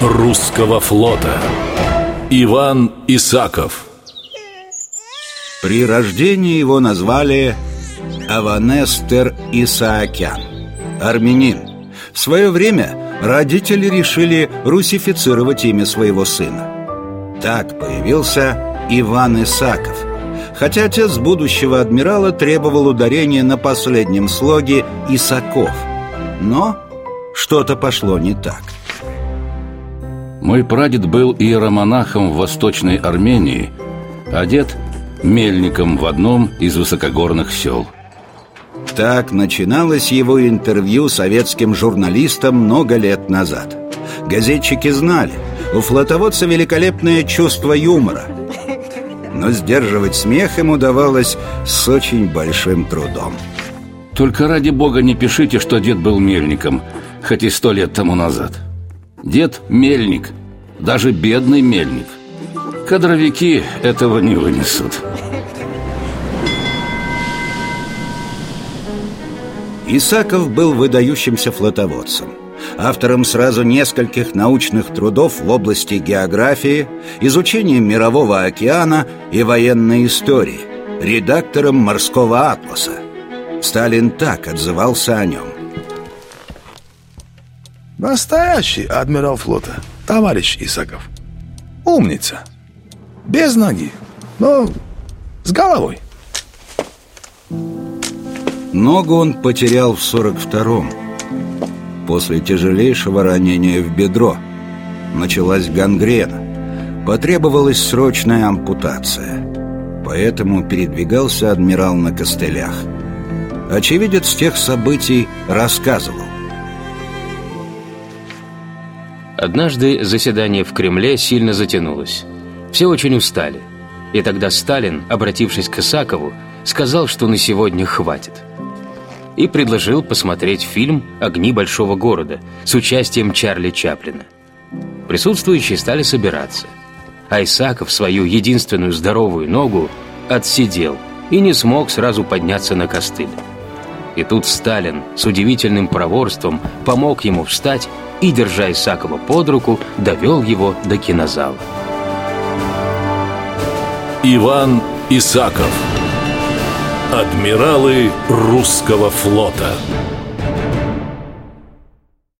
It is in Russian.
русского флота. Иван Исаков. При рождении его назвали Аванестер Исаакян Армянин. В свое время родители решили русифицировать имя своего сына. Так появился Иван Исаков. Хотя отец будущего адмирала требовал ударения на последнем слоге Исаков. Но что-то пошло не так Мой прадед был иеромонахом в Восточной Армении, а дед – мельником в одном из высокогорных сел. Так начиналось его интервью советским журналистам много лет назад. Газетчики знали, у флотоводца великолепное чувство юмора. Но сдерживать смех ему давалось с очень большим трудом. Только ради бога не пишите, что дед был мельником, хоть и сто лет тому назад. Дед – мельник, даже бедный мельник. Кадровики этого не вынесут. Исаков был выдающимся флотоводцем автором сразу нескольких научных трудов в области географии, изучения мирового океана и военной истории, редактором морского атласа. Сталин так отзывался о нем. Настоящий адмирал флота, товарищ Исаков. Умница. Без ноги, но с головой. Ногу он потерял в 42-м После тяжелейшего ранения в бедро Началась гангрена Потребовалась срочная ампутация Поэтому передвигался адмирал на костылях Очевидец тех событий рассказывал Однажды заседание в Кремле сильно затянулось. Все очень устали. И тогда Сталин, обратившись к Исакову, сказал, что на сегодня хватит. И предложил посмотреть фильм «Огни большого города» с участием Чарли Чаплина. Присутствующие стали собираться. А Исаков свою единственную здоровую ногу отсидел и не смог сразу подняться на костыль. И тут Сталин с удивительным проворством помог ему встать и, держа Исакова под руку, довел его до кинозала. Иван Исаков Адмиралы русского флота